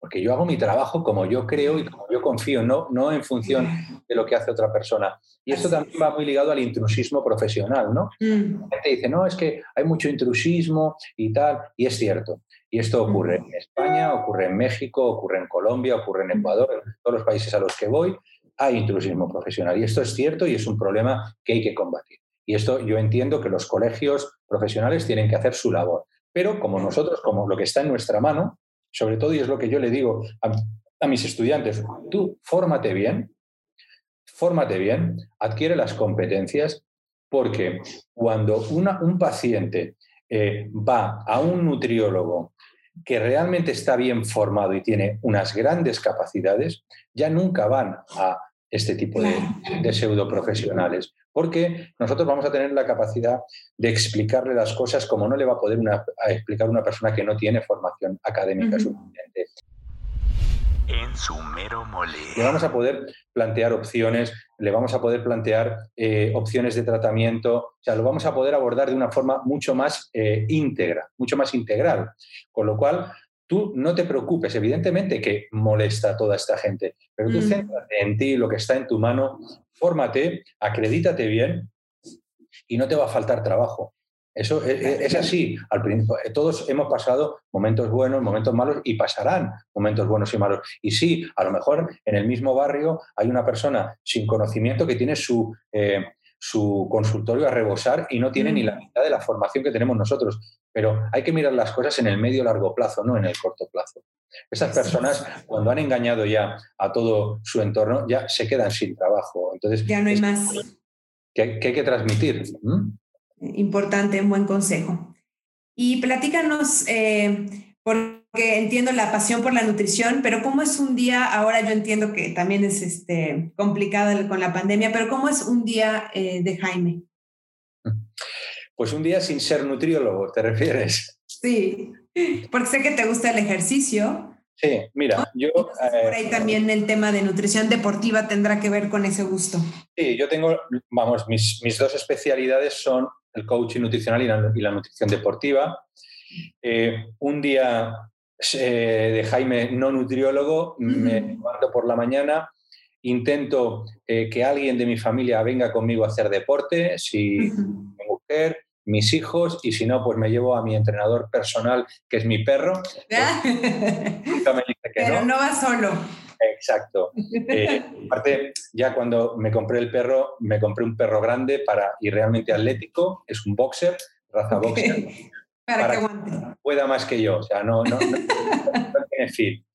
Porque yo hago mi trabajo como yo creo y como yo confío, no, no en función de lo que hace otra persona. Y esto también va muy ligado al intrusismo profesional, ¿no? Mm. La gente dice, no, es que hay mucho intrusismo y tal, y es cierto. Y esto ocurre en España, ocurre en México, ocurre en Colombia, ocurre en Ecuador, en todos los países a los que voy, hay intrusismo profesional. Y esto es cierto y es un problema que hay que combatir. Y esto yo entiendo que los colegios profesionales tienen que hacer su labor. Pero como nosotros, como lo que está en nuestra mano, sobre todo, y es lo que yo le digo a, mis estudiantes, tú fórmate bien, fórmate bien, adquiere las competencias, porque cuando una, un paciente eh, va a un nutriólogo que realmente está bien formado y tiene unas grandes capacidades, ya nunca van a este tipo de, de pseudo profesionales, porque nosotros vamos a tener la capacidad de explicarle las cosas como no le va a poder explicar una persona que no tiene formación académica suficiente
en su mero mole.
Le vamos a poder plantear opciones, le vamos a poder plantear eh, opciones de tratamiento, o sea, lo vamos a poder abordar de una forma mucho más eh, íntegra, mucho más integral. Con lo cual, tú no te preocupes, evidentemente que molesta a toda esta gente, pero tú mm. céntrate en ti, lo que está en tu mano, fórmate, acredítate bien y no te va a faltar trabajo. Eso es, así. Al eh, todos hemos pasado momentos buenos, momentos malos y pasarán momentos buenos y malos. Y sí, a lo mejor en el mismo barrio hay una persona sin conocimiento que tiene su, eh, su consultorio a rebosar y no tiene ni la mm. mitad de la formación que tenemos nosotros. Pero hay que mirar las cosas en el medio largo plazo, no en el corto plazo. Esas personas, cuando han engañado ya a todo su entorno, ya se quedan sin trabajo. Entonces,
ya no hay más.
Que, hay que transmitir
importante, un buen consejo. Y platícanos, eh, entiendo la pasión por la nutrición, pero ¿cómo es un día? Ahora yo entiendo que también es este, complicado con la pandemia, pero ¿cómo es un día eh, de Jaime?
Pues un día sin ser nutriólogo, ¿te refieres?
Sí, porque sé que te gusta el ejercicio.
Sí, mira, yo... por
ahí eh, también el tema de nutrición deportiva tendrá que ver con ese gusto.
Sí, yo tengo, vamos, mis, mis dos especialidades son el coaching nutricional y la, nutrición deportiva. Eh, un día eh, de Jaime no nutriólogo, me levanto por la mañana, intento eh, que alguien de mi familia venga conmigo a hacer deporte, si mi mujer, mis hijos, y si no, pues me llevo a mi entrenador personal, que es mi perro.
nunca me dice que Pero no. no va solo.
Exacto. Eh, aparte, ya cuando me compré el perro, me compré un perro grande para, y realmente atlético, es un boxer, raza boxer.
Para, que aguante.
pueda más que yo, o sea, no, no, tiene fin.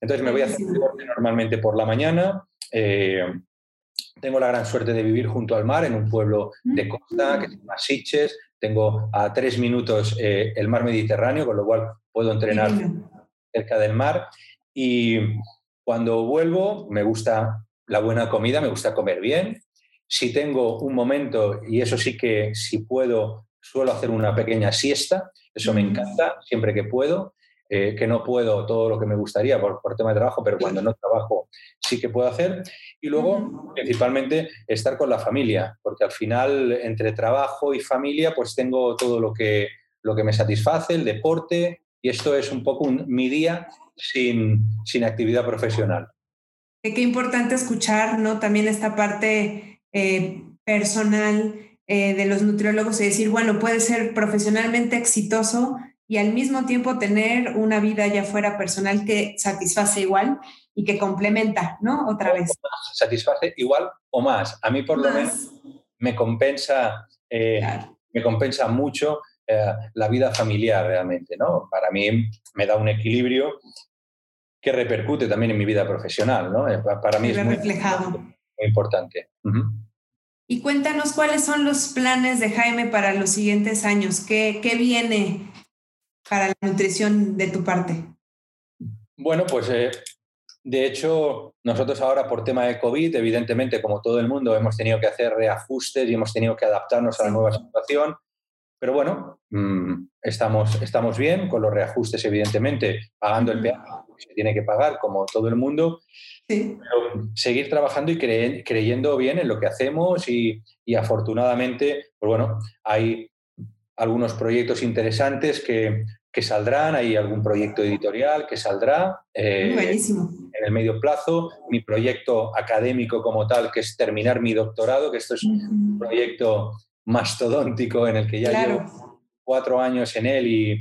Entonces me voy a hacer deporte normalmente por la mañana. Eh, tengo la gran suerte de vivir junto al mar en un pueblo de costa que se llama Siches. Tengo a tres minutos eh, el mar Mediterráneo, con lo cual puedo entrenar cerca del mar. Y cuando vuelvo, me gusta la buena comida, me gusta comer bien. Si tengo un momento, y eso sí que si puedo, suelo hacer una pequeña siesta, eso me encanta, siempre que puedo. Eh, que no puedo todo lo que me gustaría por, por, tema de trabajo, pero cuando no trabajo sí que puedo hacer. Y luego, principalmente, estar con la familia, porque al final, entre trabajo y familia, pues tengo todo lo que, lo que me satisface, el deporte, y esto es un poco mi día sin, sin actividad profesional.
Qué importante escuchar, ¿no? También esta parte eh, personal eh, de los nutriólogos y decir, bueno, puede ser profesionalmente exitoso y al mismo tiempo tener una vida allá afuera personal que satisface igual y que complementa, ¿no? Otra vez.
Satisface igual o más. A mí por lo menos me compensa, eh, me compensa mucho la vida familiar realmente, ¿no? Para mí me da un equilibrio que repercute también en mi vida profesional, ¿no? Eh, para mí es muy,
reflejado.
muy importante.
Y cuéntanos cuáles son los planes de Jaime para los siguientes años. ¿Qué, qué viene para la nutrición de tu parte?
Bueno, pues eh, de hecho, nosotros ahora por tema de COVID, evidentemente, como todo el mundo, hemos tenido que hacer reajustes y hemos tenido que adaptarnos a la nueva situación. Pero bueno, mm, estamos, estamos bien con los reajustes, evidentemente, pagando el peaje se tiene que pagar, como todo el mundo. Pero seguir trabajando y creyendo bien en lo que hacemos y, afortunadamente, pues bueno, hay algunos proyectos interesantes que, saldrán, hay algún proyecto editorial que saldrá
eh,
en el medio plazo, mi proyecto académico como tal, que es terminar mi doctorado, que esto es un proyecto mastodóntico en el que ya llevo cuatro años en él y,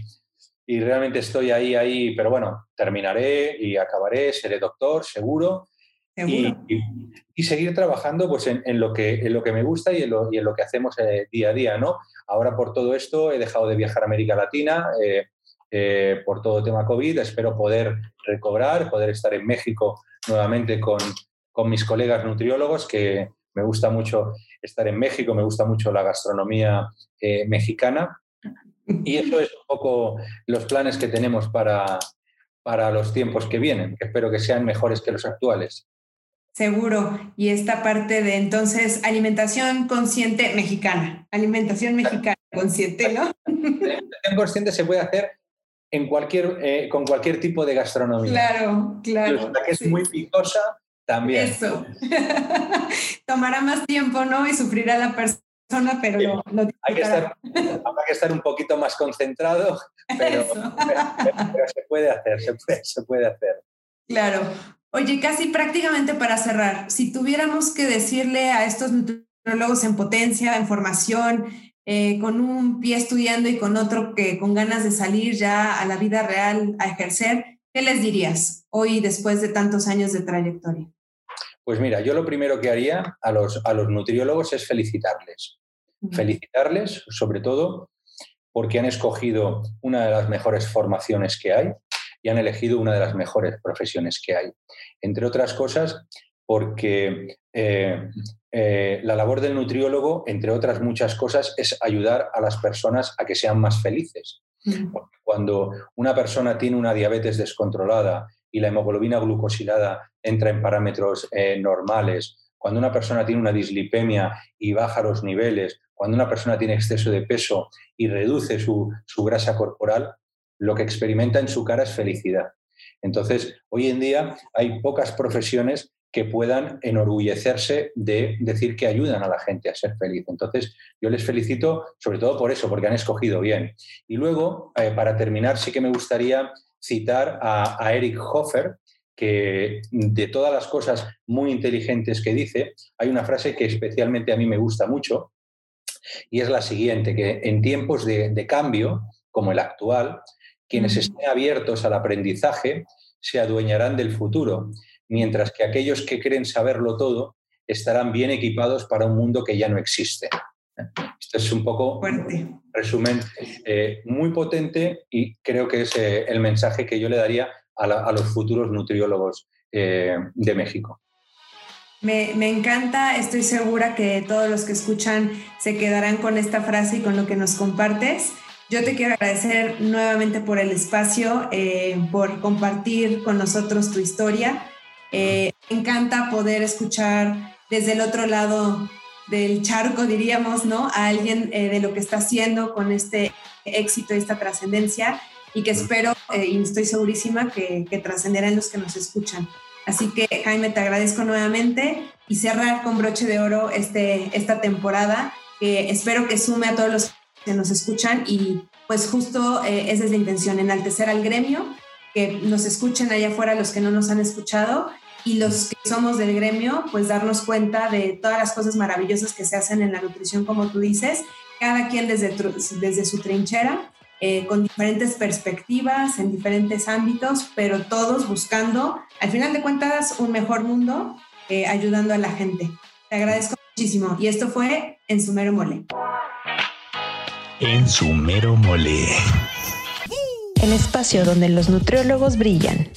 y realmente estoy ahí, ahí, pero bueno, terminaré y acabaré, seré doctor, seguro. Y, y, seguir trabajando pues, en, en, lo que, en lo que me gusta y en lo, y en lo que hacemos eh, día a día. ¿no? Ahora por todo esto he dejado de viajar a América Latina eh, eh, por todo tema COVID. Espero poder recobrar, poder estar en México nuevamente con, con mis colegas nutriólogos, que me gusta mucho estar en México, me gusta mucho la gastronomía mexicana Y eso es un poco los planes que tenemos para, para los tiempos que vienen, que espero que sean mejores que los actuales.
Seguro. Y esta parte de entonces alimentación consciente mexicana, alimentación mexicana consciente, ¿no?
Alimentación consciente se puede hacer en cualquier, eh, con cualquier tipo de gastronomía.
Claro, claro.
La que es muy picosa también.
Eso. Tomará más tiempo, ¿no? Y sufrirá la persona pero
hay, que estar, habrá que estar un poquito más concentrado, pero, se puede hacer, se puede, se puede hacer.
Claro. Oye, casi prácticamente para cerrar, si tuviéramos que decirle a estos nutriólogos en potencia, en formación, eh, con un pie estudiando y con otro que con ganas de salir ya a la vida real a ejercer, ¿qué les dirías hoy después de tantos años de trayectoria?
Pues mira, yo lo primero que haría a los, a los nutriólogos es felicitarles. Felicitarles, sobre todo, porque han escogido una de las mejores formaciones que hay y han elegido una de las mejores profesiones que hay. Entre otras cosas, porque eh, eh, la labor del nutriólogo, entre otras muchas cosas, es ayudar a las personas a que sean más felices. Cuando una persona tiene una diabetes descontrolada y la hemoglobina glucosilada entra en parámetros eh, normales, cuando una persona tiene una dislipemia y baja los niveles, cuando una persona tiene exceso de peso y reduce su, grasa corporal, lo que experimenta en su cara es felicidad. Entonces, hoy en día hay pocas profesiones que puedan enorgullecerse de decir que ayudan a la gente a ser feliz. Entonces, yo les felicito sobre todo por eso, porque han escogido bien. Y luego, eh, para terminar, sí que me gustaría citar a, a, Eric Hofer, que de todas las cosas muy inteligentes que dice, hay una frase que especialmente a mí me gusta mucho, y es la siguiente, que en tiempos de, cambio, como el actual, quienes estén abiertos al aprendizaje se adueñarán del futuro, mientras que aquellos que creen saberlo todo estarán bien equipados para un mundo que ya no existe. Esto es un poco resumen eh, muy potente y creo que es eh, el mensaje que yo le daría a, los futuros nutriólogos eh, de México.
Me, encanta, estoy segura que todos los que escuchan se quedarán con esta frase y con lo que nos compartes. Yo te quiero agradecer nuevamente por el espacio, por compartir con nosotros tu historia. Me encanta poder escuchar desde el otro lado del charco, diríamos, ¿no? A alguien eh, de lo que está haciendo con este éxito y esta trascendencia y que espero y estoy segurísima que, que trascenderán los que nos escuchan. Así que Jaime, te agradezco nuevamente y cerrar con broche de oro este, esta temporada, que espero que sume a todos los que nos escuchan y pues justo eh, esa es la intención, enaltecer al gremio, que nos escuchen allá afuera los que no nos han escuchado y los que somos del gremio, pues darnos cuenta de todas las cosas maravillosas que se hacen en la nutrición, como tú dices, cada quien desde, desde su trinchera eh, con diferentes perspectivas, en diferentes ámbitos, pero todos buscando, al final de cuentas, un mejor mundo, eh, ayudando a la gente. Te agradezco muchísimo. Y esto fue En Sumero Mole.
En Sumero Mole.
El espacio donde los nutriólogos brillan.